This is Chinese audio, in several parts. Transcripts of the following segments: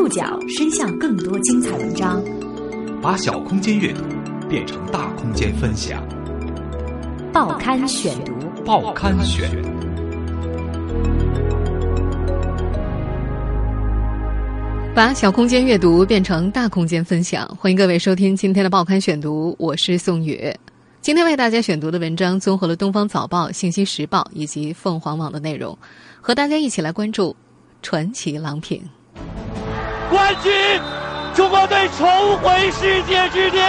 触角伸向更多精彩文章，把小空间阅读变成大空间分享。报刊选读，报刊选。把小空间阅读变成大空间分享，欢迎各位收听今天的报刊选读，我是宋宇。今天为大家选读的文章综合了《东方早报》《信息时报》以及凤凰网的内容，和大家一起来关注传奇郎平。冠军，中国队重回世界之巅。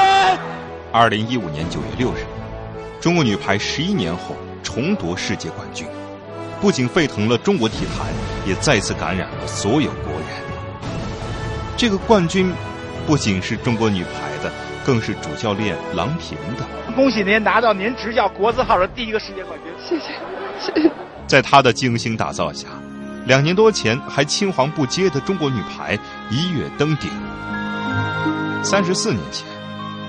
二零一五年九月六日，中国女排十一年后重夺世界冠军，不仅沸腾了中国体坛，也再次感染了所有国人。这个冠军不仅是中国女排的。更是主教练郎平的。恭喜您拿到您执教国字号的第一个世界冠军！谢谢，谢谢。在他的精心打造下，两年多前还青黄不接的中国女排一跃登顶。三十四年前，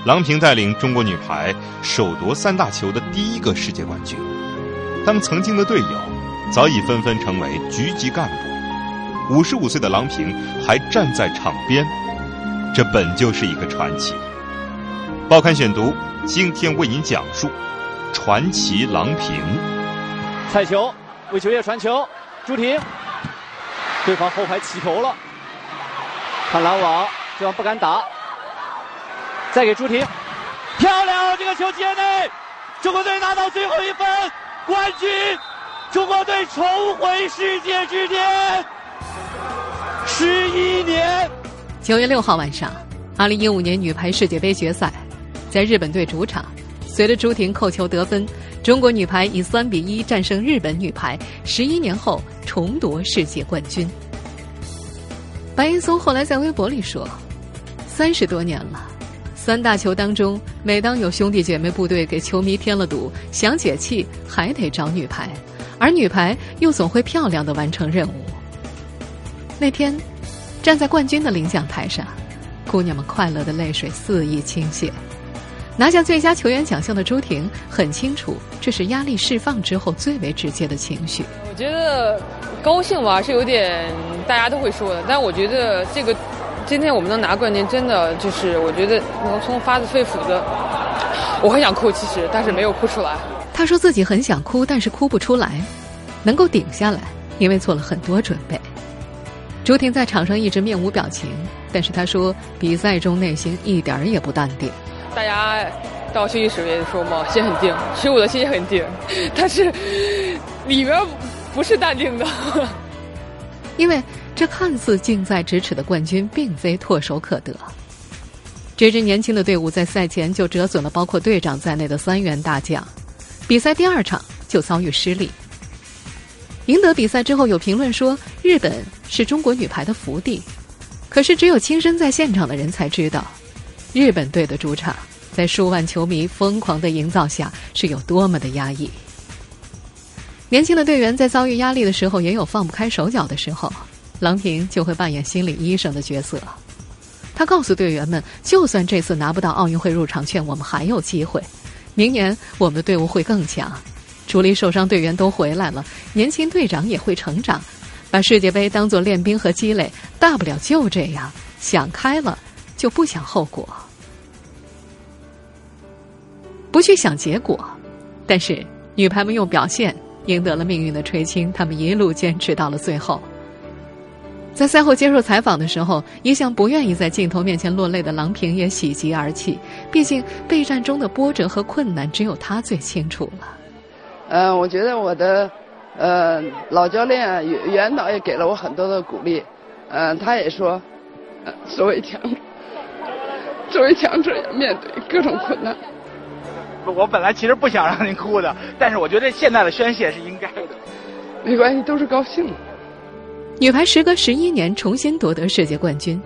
郎平带领中国女排首夺三大球的第一个世界冠军。当曾经的队友早已纷纷成为局级干部，五十五岁的郎平还站在场边，这本就是一个传奇。报刊选读，今天为您讲述传奇郎平。彩球为球业传球，朱婷，对方后排起球了，看拦网，对方不敢打，再给朱婷，漂亮！这个球接内，中国队拿到最后一分，冠军！中国队重回世界之巅。十一年，九月六号晚上，二零一五年女排世界杯决赛。在日本队主场，随着朱婷扣球得分，中国女排以三比一战胜日本女排，十一年后重夺世界冠军。白岩松后来在微博里说：“三十多年了，三大球当中，每当有兄弟姐妹部队给球迷添了堵，想解气还得找女排，而女排又总会漂亮的完成任务。”那天，站在冠军的领奖台上，姑娘们快乐的泪水肆意倾泻。拿下最佳球员奖项的朱婷很清楚，这是压力释放之后最为直接的情绪。我觉得高兴吧，是有点大家都会说的，但我觉得这个今天我们能拿冠军，真的就是我觉得能从发自肺腑的，我很想哭，其实但是没有哭出来。他说自己很想哭，但是哭不出来，能够顶下来，因为做了很多准备。朱婷在场上一直面无表情，但是他说比赛中内心一点儿也不淡定。大家到休息室也说嘛，心很定，其实我的心也很定，但是 里边不是淡定的，因为这看似近在咫尺的冠军，并非唾手可得。这支年轻的队伍在赛前就折损了包括队长在内的三员大将，比赛第二场就遭遇失利。赢得比赛之后，有评论说日本是中国女排的福地，可是只有亲身在现场的人才知道。日本队的主场，在数万球迷疯狂的营造下，是有多么的压抑。年轻的队员在遭遇压力的时候，也有放不开手脚的时候，郎平就会扮演心理医生的角色。他告诉队员们，就算这次拿不到奥运会入场券，我们还有机会。明年我们的队伍会更强，主力受伤队员都回来了，年轻队长也会成长。把世界杯当做练兵和积累，大不了就这样，想开了。就不想后果，不去想结果，但是女排们用表现赢得了命运的垂青，他们一路坚持到了最后。在赛后接受采访的时候，一向不愿意在镜头面前落泪的郎平也喜极而泣。毕竟备战中的波折和困难，只有他最清楚了。嗯，我觉得我的呃老教练袁导也给了我很多的鼓励。嗯，他也说，作为强。作为强者，要面对各种困难。我本来其实不想让您哭的，但是我觉得现在的宣泄是应该的。没关系，都是高兴。女排时隔十一年重新夺得世界冠军，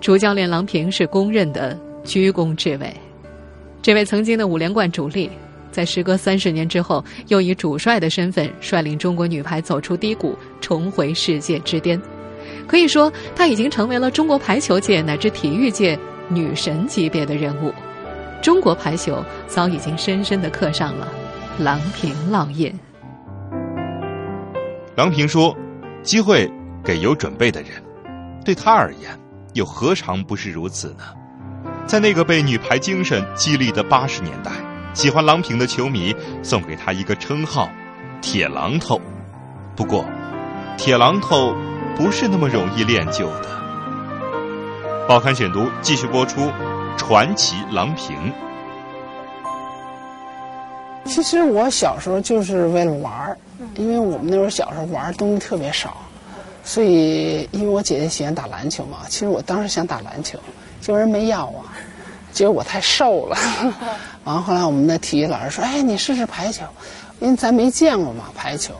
主教练郎平是公认的居功至伟。这位曾经的五连冠主力，在时隔三十年之后，又以主帅的身份率领中国女排走出低谷，重回世界之巅。可以说，他已经成为了中国排球界乃至体育界。女神级别的人物，中国排球早已经深深的刻上了郎平烙印。郎平说：“机会给有准备的人，对他而言，又何尝不是如此呢？在那个被女排精神激励的八十年代，喜欢郎平的球迷送给他一个称号“铁榔头”。不过，铁榔头不是那么容易练就的。报刊选读继续播出，传奇郎平。其实我小时候就是为了玩儿，因为我们那时候小时候玩的东西特别少，所以因为我姐姐喜欢打篮球嘛，其实我当时想打篮球，结果人没要我，结果我太瘦了。完后来我们的体育老师说：“哎，你试试排球，因为咱没见过嘛排球，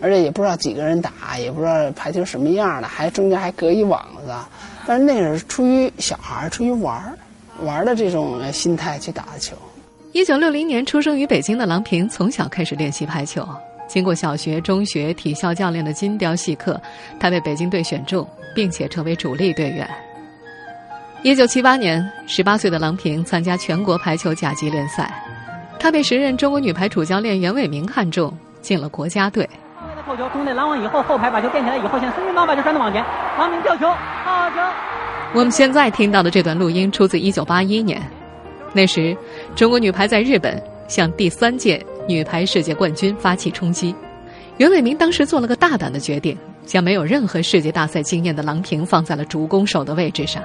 而且也不知道几个人打，也不知道排球什么样的，还中间还隔一网子。但是那是出于小孩出于玩儿，玩的这种心态去打球。”一九六零年出生于北京的郎平，从小开始练习排球。经过小学、中学体校教练的精雕细刻，他被北京队选中，并且成为主力队员。一九七八年，十八岁的郎平参加全国排球甲级联赛，他被时任中国女排主教练袁伟民看中，进了国家队。后球中内拦网以后，后排把球垫起来以后，现在孙兴慜把球传到网前，郎平吊球，好球！我们现在听到的这段录音出自一九八一年。那时，中国女排在日本向第三届女排世界冠军发起冲击。袁伟民当时做了个大胆的决定，将没有任何世界大赛经验的郎平放在了主攻手的位置上，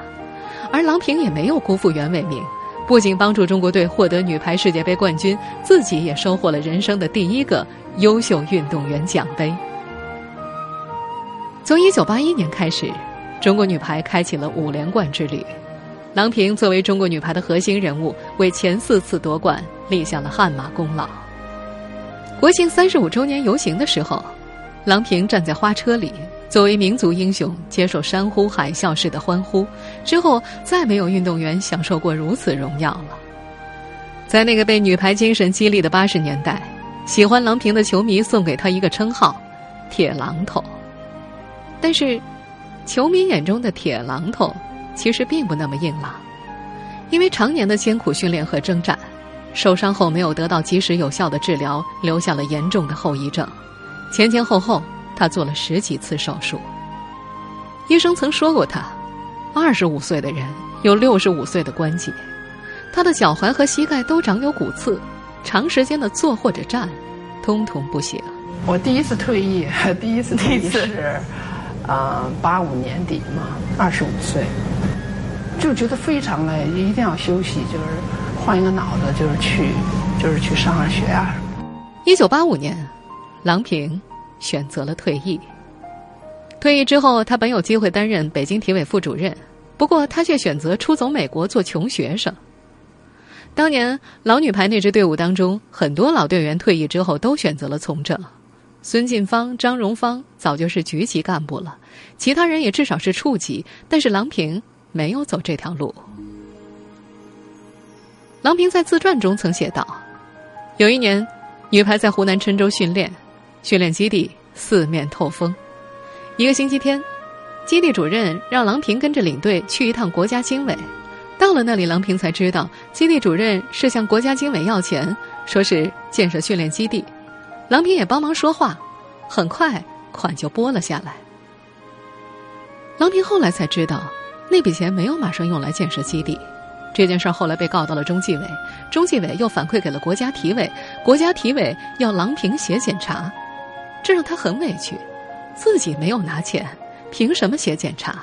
而郎平也没有辜负袁伟民，不仅帮助中国队获得女排世界杯冠军，自己也收获了人生的第一个优秀运动员奖杯。从1981年开始，中国女排开启了五连冠之旅。郎平作为中国女排的核心人物，为前四次夺冠立下了汗马功劳。国庆三十五周年游行的时候，郎平站在花车里，作为民族英雄接受山呼海啸式的欢呼。之后再没有运动员享受过如此荣耀了。在那个被女排精神激励的八十年代，喜欢郎平的球迷送给她一个称号“铁榔头”。但是，球迷眼中的铁榔头。其实并不那么硬朗，因为常年的艰苦训练和征战，受伤后没有得到及时有效的治疗，留下了严重的后遗症。前前后后，他做了十几次手术。医生曾说过，他二十五岁的人有六十五岁的关节，他的脚踝和膝盖都长有骨刺，长时间的坐或者站，通通不行。我第一次退役，第一次退役是，啊，八五年底嘛，二十五岁。就觉得非常累，一定要休息，就是换一个脑子，就是去，就是去上上学啊。一九八五年，郎平选择了退役。退役之后，他本有机会担任北京体委副主任，不过他却选择出走美国做穷学生。当年老女排那支队伍当中，很多老队员退役之后都选择了从政。孙晋芳、张荣芳早就是局级干部了，其他人也至少是处级，但是郎平。没有走这条路。郎平在自传中曾写道：“有一年，女排在湖南郴州训练，训练基地四面透风。一个星期天，基地主任让郎平跟着领队去一趟国家经委。到了那里，郎平才知道，基地主任是向国家经委要钱，说是建设训练基地。郎平也帮忙说话，很快款就拨了下来。郎平后来才知道。”那笔钱没有马上用来建设基地，这件事后来被告到了中纪委，中纪委又反馈给了国家体委，国家体委要郎平写检查，这让他很委屈，自己没有拿钱，凭什么写检查？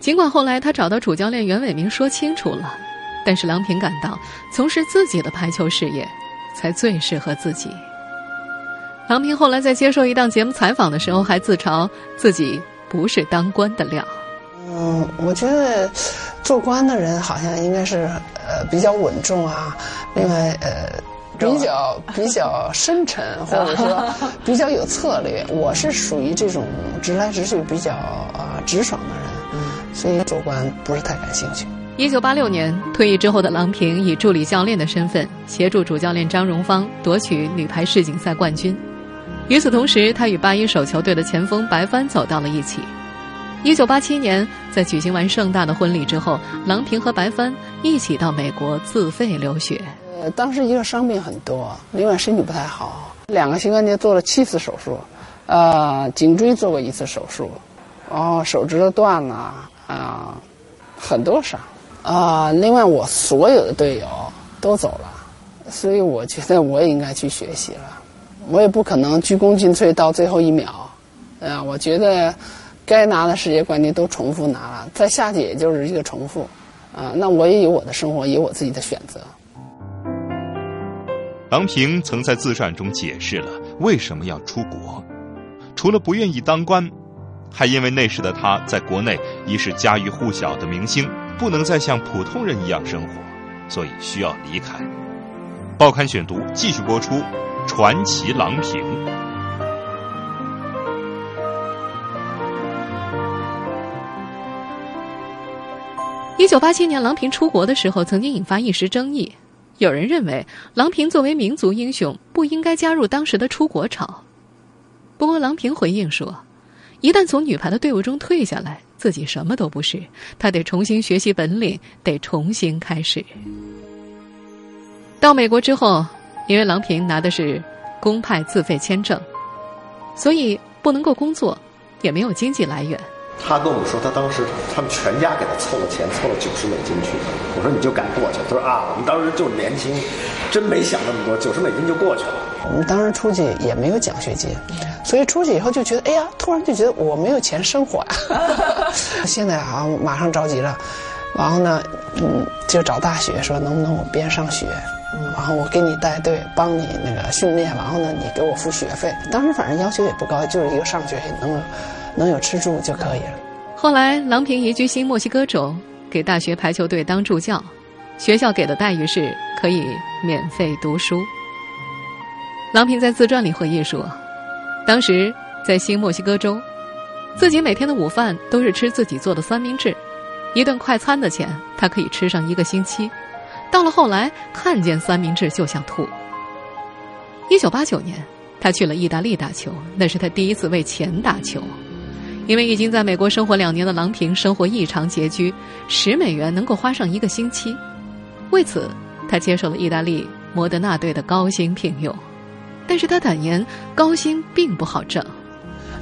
尽管后来他找到主教练袁伟民说清楚了，但是郎平感到从事自己的排球事业才最适合自己。郎平后来在接受一档节目采访的时候，还自嘲自己不是当官的料。嗯，我觉得做官的人好像应该是呃比较稳重啊，另外呃比较 比较深沉，或者说 比较有策略。我是属于这种直来直去、比较啊直爽的人，所以做官不是太感兴趣。一九八六年退役之后的郎平以助理教练的身份协助主教练张荣芳夺取女排世锦赛冠军。与此同时，他与八一手球队的前锋白帆走到了一起。一九八七年，在举行完盛大的婚礼之后，郎平和白帆一起到美国自费留学。呃，当时一个伤病很多，另外身体不太好，两个膝关节做了七次手术，呃，颈椎做过一次手术，哦手指头断了，啊，很多伤啊。另外，我所有的队友都走了，所以我觉得我也应该去学习了。我也不可能鞠躬尽瘁到最后一秒。啊，我觉得该拿的世界冠军都重复拿了，再下去也就是一个重复。啊，那我也有我的生活，有我自己的选择。郎平曾在自传中解释了为什么要出国，除了不愿意当官，还因为那时的他在国内已是家喻户晓的明星，不能再像普通人一样生活，所以需要离开。报刊选读继续播出《传奇郎平》。一九八七年，郎平出国的时候，曾经引发一时争议。有人认为，郎平作为民族英雄，不应该加入当时的出国潮。不过，郎平回应说，一旦从女排的队伍中退下来，自己什么都不是，他得重新学习本领，得重新开始。到美国之后，因为郎平拿的是公派自费签证，所以不能够工作，也没有经济来源。他跟我们说，他当时他们全家给他凑了钱，凑了九十美金去。我说你就敢过去？他说啊，我们当时就是年轻，真没想那么多，九十美金就过去了。我们当时出去也没有奖学金，所以出去以后就觉得，哎呀，突然就觉得我没有钱生活呀。现在好像马上着急了，然后呢，嗯，就找大学说能不能我边上学，然后我给你带队，帮你那个训练，然后呢你给我付学费。当时反正要求也不高，就是一个上学能。能有吃住就可以了。后来，郎平移居新墨西哥州，给大学排球队当助教，学校给的待遇是可以免费读书。郎平在自传里回忆说，当时在新墨西哥州，自己每天的午饭都是吃自己做的三明治，一顿快餐的钱他可以吃上一个星期。到了后来，看见三明治就想吐。一九八九年，他去了意大利打球，那是他第一次为钱打球。因为已经在美国生活两年的郎平生活异常拮据，十美元能够花上一个星期。为此，他接受了意大利摩德纳队的高薪聘用。但是他坦言，高薪并不好挣，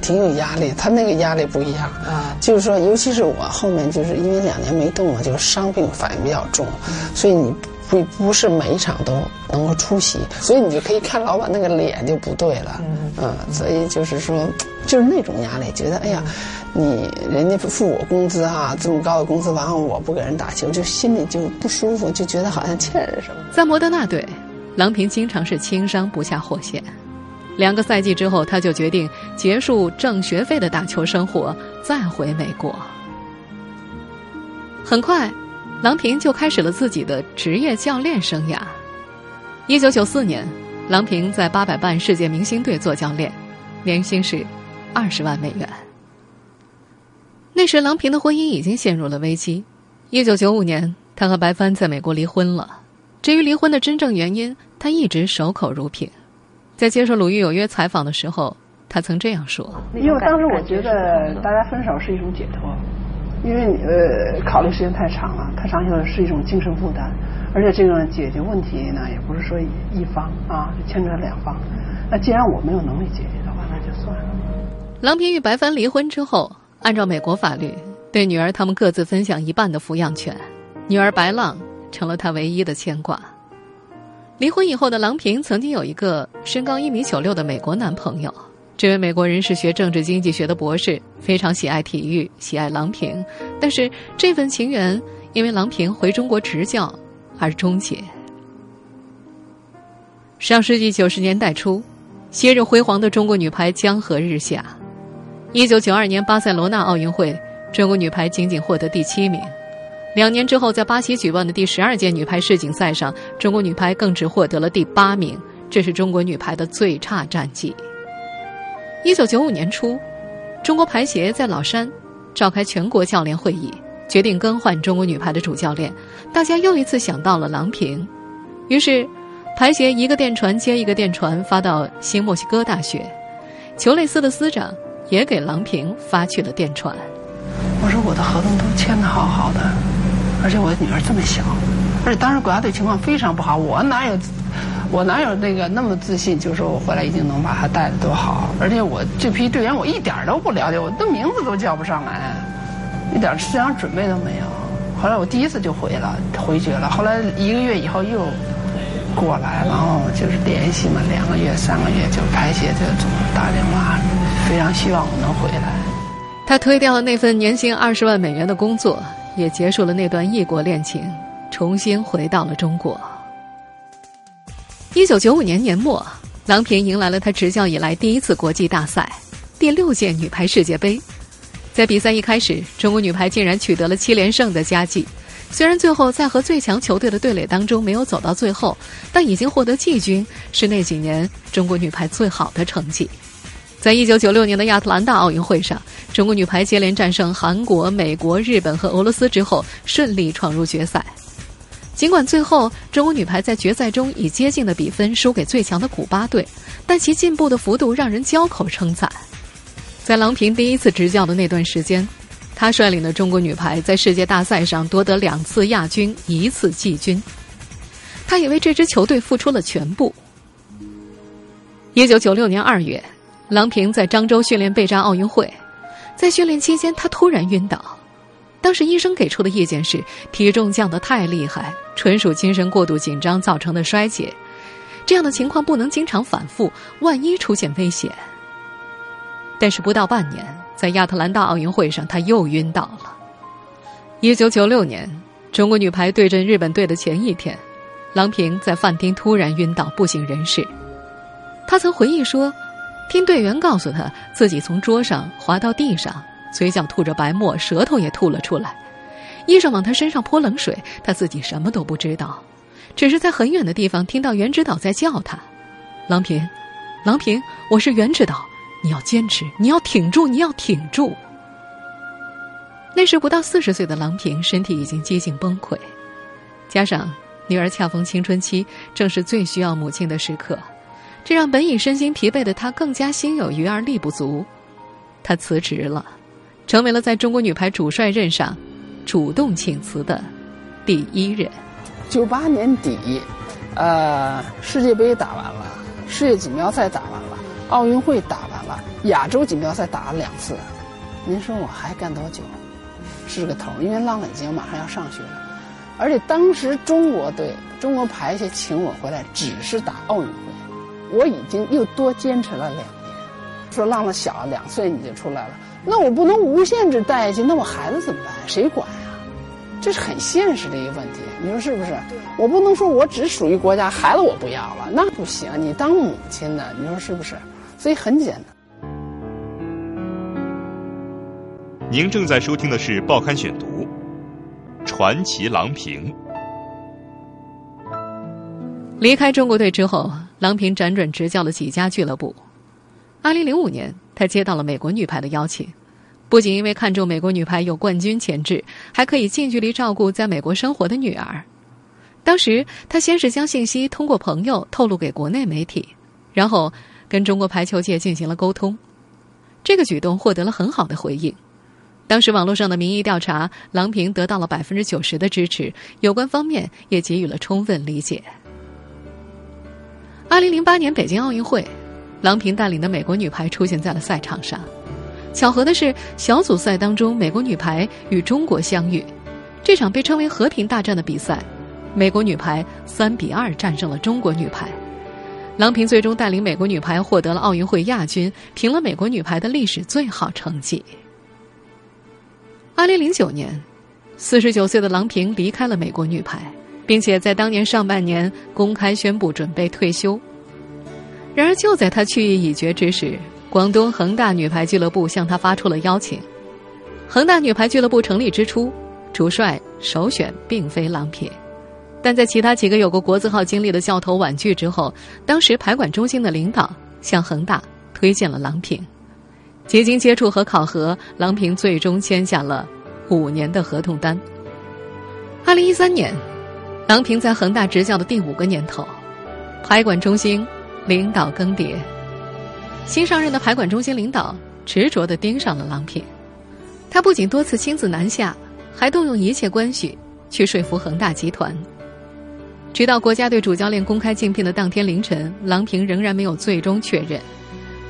挺有压力。他那个压力不一样啊，就是说，尤其是我后面就是因为两年没动嘛，就是伤病反应比较重，所以你。不不是每一场都能够出席，所以你就可以看老板那个脸就不对了，嗯，所以就是说，就是那种压力，觉得哎呀，你人家付我工资哈，这么高的工资，完后我不给人打球，就心里就不舒服，就觉得好像欠人什么。在摩德纳队，郎平经常是轻伤不下火线，两个赛季之后，他就决定结束挣学费的打球生活，再回美国。很快。郎平就开始了自己的职业教练生涯。一九九四年，郎平在八百半世界明星队做教练，年薪是二十万美元。那时，郎平的婚姻已经陷入了危机。一九九五年，他和白帆在美国离婚了。至于离婚的真正原因，他一直守口如瓶。在接受《鲁豫有约》采访的时候，他曾这样说：“因为当时我觉得大家分手是一种解脱。”因为呃，考虑时间太长了，太长以后是一种精神负担，而且这个解决问题呢，也不是说一方啊，牵扯两方。那既然我没有能力解决的话，那就算了。郎平与白帆离婚之后，按照美国法律，对女儿他们各自分享一半的抚养权，女儿白浪成了他唯一的牵挂。离婚以后的郎平曾经有一个身高一米九六的美国男朋友。这位美国人是学政治经济学的博士，非常喜爱体育，喜爱郎平。但是这份情缘因为郎平回中国执教而终结。上世纪九十年代初，昔日辉煌的中国女排江河日下。一九九二年巴塞罗那奥运会，中国女排仅仅获得第七名。两年之后，在巴西举办的第十二届女排世锦赛上，中国女排更只获得了第八名，这是中国女排的最差战绩。一九九五年初，中国排协在老山召开全国教练会议，决定更换中国女排的主教练。大家又一次想到了郎平，于是排协一个电传接一个电传发到新墨西哥大学，裘雷斯的司长也给郎平发去了电传。我说我的合同都签的好好的，而且我的女儿这么小，而且当时国家队情况非常不好，我哪有？我哪有那个那么自信？就说我回来一定能把她带的多好，而且我这批队员我一点都不了解，我的名字都叫不上来，一点思想准备都没有。后来我第一次就回了，回绝了。后来一个月以后又过来，然后就是联系嘛，两个月、三个月就排协就总打电话，非常希望我能回来。他推掉了那份年薪二十万美元的工作，也结束了那段异国恋情，重新回到了中国。一九九五年年末，郎平迎来了她执教以来第一次国际大赛——第六届女排世界杯。在比赛一开始，中国女排竟然取得了七连胜的佳绩。虽然最后在和最强球队的对垒当中没有走到最后，但已经获得季军，是那几年中国女排最好的成绩。在一九九六年的亚特兰大奥运会上，中国女排接连战胜韩国、美国、日本和俄罗斯之后，顺利闯入决赛。尽管最后中国女排在决赛中以接近的比分输给最强的古巴队，但其进步的幅度让人交口称赞。在郎平第一次执教的那段时间，他率领的中国女排在世界大赛上夺得两次亚军、一次季军。他也为这支球队付出了全部。一九九六年二月，郎平在漳州训练备战奥运会，在训练期间，他突然晕倒。当时医生给出的意见是体重降得太厉害，纯属精神过度紧张造成的衰竭。这样的情况不能经常反复，万一出现危险。但是不到半年，在亚特兰大奥运会上，他又晕倒了。一九九六年，中国女排对阵日本队的前一天，郎平在饭厅突然晕倒，不省人事。他曾回忆说，听队员告诉他自己从桌上滑到地上。嘴角吐着白沫，舌头也吐了出来。医生往他身上泼冷水，他自己什么都不知道，只是在很远的地方听到袁指导在叫他：“郎平，郎平，我是袁指导，你要坚持，你要挺住，你要挺住。”那时不到四十岁的郎平身体已经接近崩溃，加上女儿恰逢青春期，正是最需要母亲的时刻，这让本已身心疲惫的她更加心有余而力不足。她辞职了。成为了在中国女排主帅任上主动请辞的第一人。九八年底，呃，世界杯打完了，世界锦标赛打完了，奥运会打完了，亚洲锦标赛打了两次。您说我还干多久？是个头，因为浪已经马上要上学了，而且当时中国队、中国排协请我回来，只是打奥运，我已经又多坚持了两年。说浪浪小，两岁你就出来了。那我不能无限制带下去，那我孩子怎么办？谁管呀？这是很现实的一个问题，你说是不是？我不能说我只属于国家，孩子我不要了，那不行。你当母亲的，你说是不是？所以很简单。您正在收听的是《报刊选读》，传奇郎平。离开中国队之后，郎平辗转执教了几家俱乐部。二零零五年，他接到了美国女排的邀请。不仅因为看中美国女排有冠军潜质，还可以近距离照顾在美国生活的女儿。当时他先是将信息通过朋友透露给国内媒体，然后跟中国排球界进行了沟通。这个举动获得了很好的回应。当时网络上的民意调查，郎平得到了百分之九十的支持，有关方面也给予了充分理解。二零零八年北京奥运会，郎平带领的美国女排出现在了赛场上。巧合的是，小组赛当中，美国女排与中国相遇。这场被称为“和平大战”的比赛，美国女排三比二战胜了中国女排。郎平最终带领美国女排获得了奥运会亚军，平了美国女排的历史最好成绩。二零零九年，四十九岁的郎平离开了美国女排，并且在当年上半年公开宣布准备退休。然而，就在他去意已决之时，广东恒大女排俱乐部向他发出了邀请。恒大女排俱乐部成立之初，主帅首选并非郎平，但在其他几个有过国字号经历的教头婉拒之后，当时排管中心的领导向恒大推荐了郎平。几经接触和考核，郎平最终签下了五年的合同单。二零一三年，郎平在恒大执教的第五个年头，排管中心领导更迭。新上任的排管中心领导执着地盯上了郎平，他不仅多次亲自南下，还动用一切关系去说服恒大集团。直到国家队主教练公开竞聘的当天凌晨，郎平仍然没有最终确认。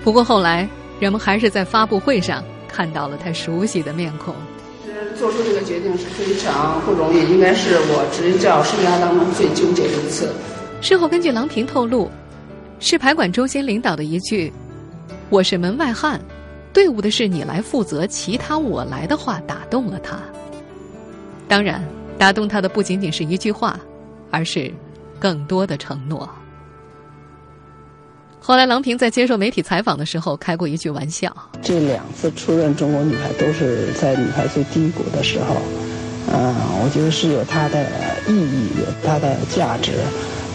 不过后来，人们还是在发布会上看到了他熟悉的面孔。做出这个决定是非常不容易，应该是我执教生涯当中最纠结的一次。事后根据郎平透露，是排管中心领导的一句“我是门外汉，队伍的事你来负责，其他我来”的话打动了他。当然，打动他的不仅仅是一句话，而是更多的承诺。后来，郎平在接受媒体采访的时候开过一句玩笑：“这两次出任中国女排都是在女排最低谷的时候，嗯，我觉得是有它的意义，有它的价值。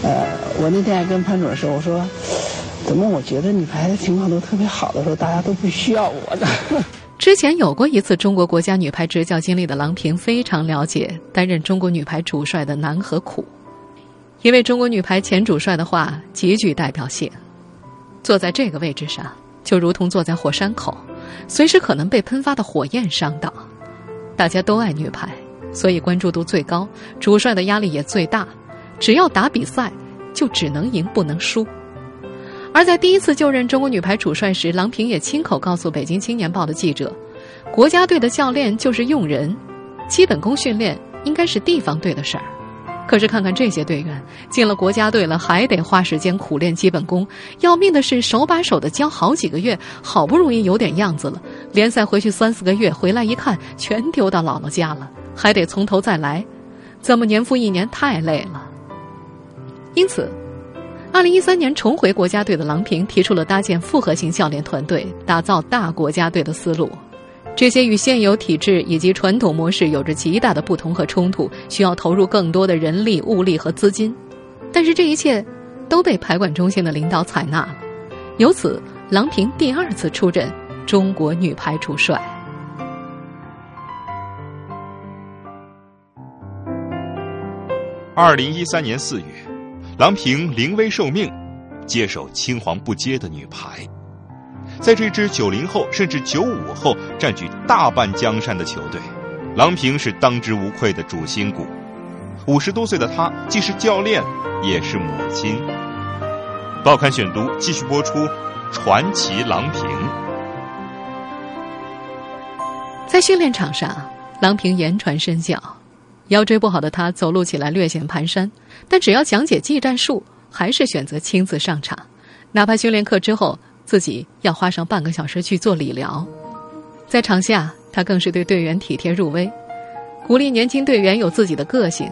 呃，我那天还跟潘主任说，我说，怎么我觉得女排的情况都特别好的时候，大家都不需要我呢？” 之前有过一次中国国家女排执教经历的郎平非常了解担任中国女排主帅的难和苦，因为中国女排前主帅的话极具代表性。坐在这个位置上，就如同坐在火山口，随时可能被喷发的火焰伤到。大家都爱女排，所以关注度最高，主帅的压力也最大。只要打比赛，就只能赢不能输。而在第一次就任中国女排主帅时，郎平也亲口告诉《北京青年报》的记者：“国家队的教练就是用人，基本功训练应该是地方队的事儿。”可是看看这些队员进了国家队了，还得花时间苦练基本功。要命的是手把手的教好几个月，好不容易有点样子了，联赛回去三四个月，回来一看全丢到姥姥家了，还得从头再来，这么年复一年太累了。因此，二零一三年重回国家队的郎平提出了搭建复合型教练团队、打造大国家队的思路。这些与现有体制以及传统模式有着极大的不同和冲突，需要投入更多的人力、物力和资金。但是这一切都被排管中心的领导采纳了，由此，郎平第二次出任中国女排主帅。二零一三年四月，郎平临危受命，接手青黄不接的女排。在这支九零后甚至九五后占据大半江山的球队，郎平是当之无愧的主心骨。五十多岁的她既是教练，也是母亲。报刊选读继续播出《传奇郎平》。在训练场上，郎平言传身教，腰椎不好的她走路起来略显蹒跚，但只要讲解技战术，还是选择亲自上场，哪怕训练课之后。自己要花上半个小时去做理疗，在场下，他更是对队员体贴入微，鼓励年轻队员有自己的个性，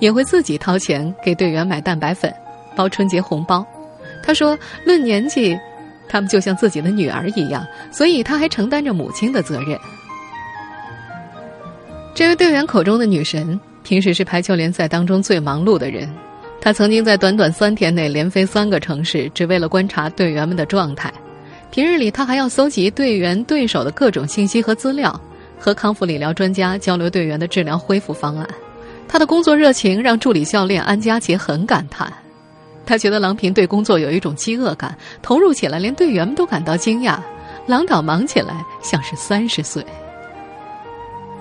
也会自己掏钱给队员买蛋白粉、包春节红包。他说：“论年纪，他们就像自己的女儿一样，所以他还承担着母亲的责任。”这位队员口中的女神，平时是排球联赛当中最忙碌的人。他曾经在短短三天内连飞三个城市，只为了观察队员们的状态。平日里，他还要搜集队员、对手的各种信息和资料，和康复理疗专家交流队员的治疗恢复方案。他的工作热情让助理教练安佳杰很感叹。他觉得郎平对工作有一种饥饿感，投入起来连队员们都感到惊讶。郎导忙起来像是三十岁。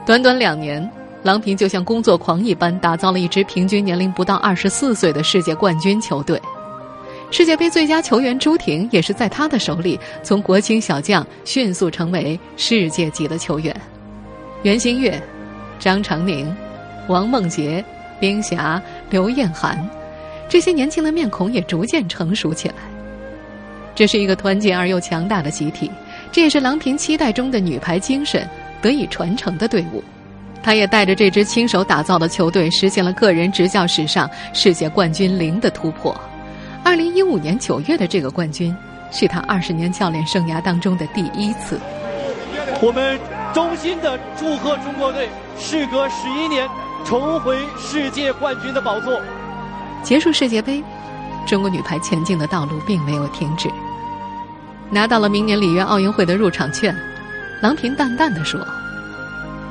短短两年。郎平就像工作狂一般，打造了一支平均年龄不到二十四岁的世界冠军球队。世界杯最佳球员朱婷也是在他的手里，从国青小将迅速成为世界级的球员。袁心玥、张常宁、王梦洁、冰霞、刘晏含，这些年轻的面孔也逐渐成熟起来。这是一个团结而又强大的集体，这也是郎平期待中的女排精神得以传承的队伍。他也带着这支亲手打造的球队，实现了个人执教史上世界冠军零的突破。二零一五年九月的这个冠军，是他二十年教练生涯当中的第一次。我们衷心的祝贺中国队，时隔十一年重回世界冠军的宝座。结束世界杯，中国女排前进的道路并没有停止。拿到了明年里约奥运会的入场券，郎平淡淡的说。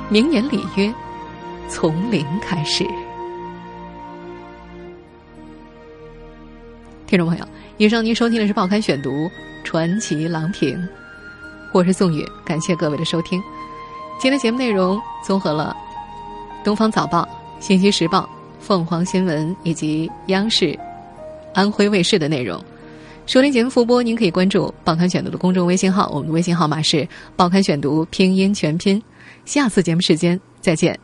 明年里约，从零开始。听众朋友，以上您收听的是《报刊选读》传奇郎平，我是宋宇，感谢各位的收听。今天节目内容综合了《东方早报》《信息时报》《凤凰新闻》以及央视、安徽卫视的内容。收听节目复播，您可以关注《报刊选读》的公众微信号，我们的微信号码是《报刊选读》拼音全拼。下次节目时间再见。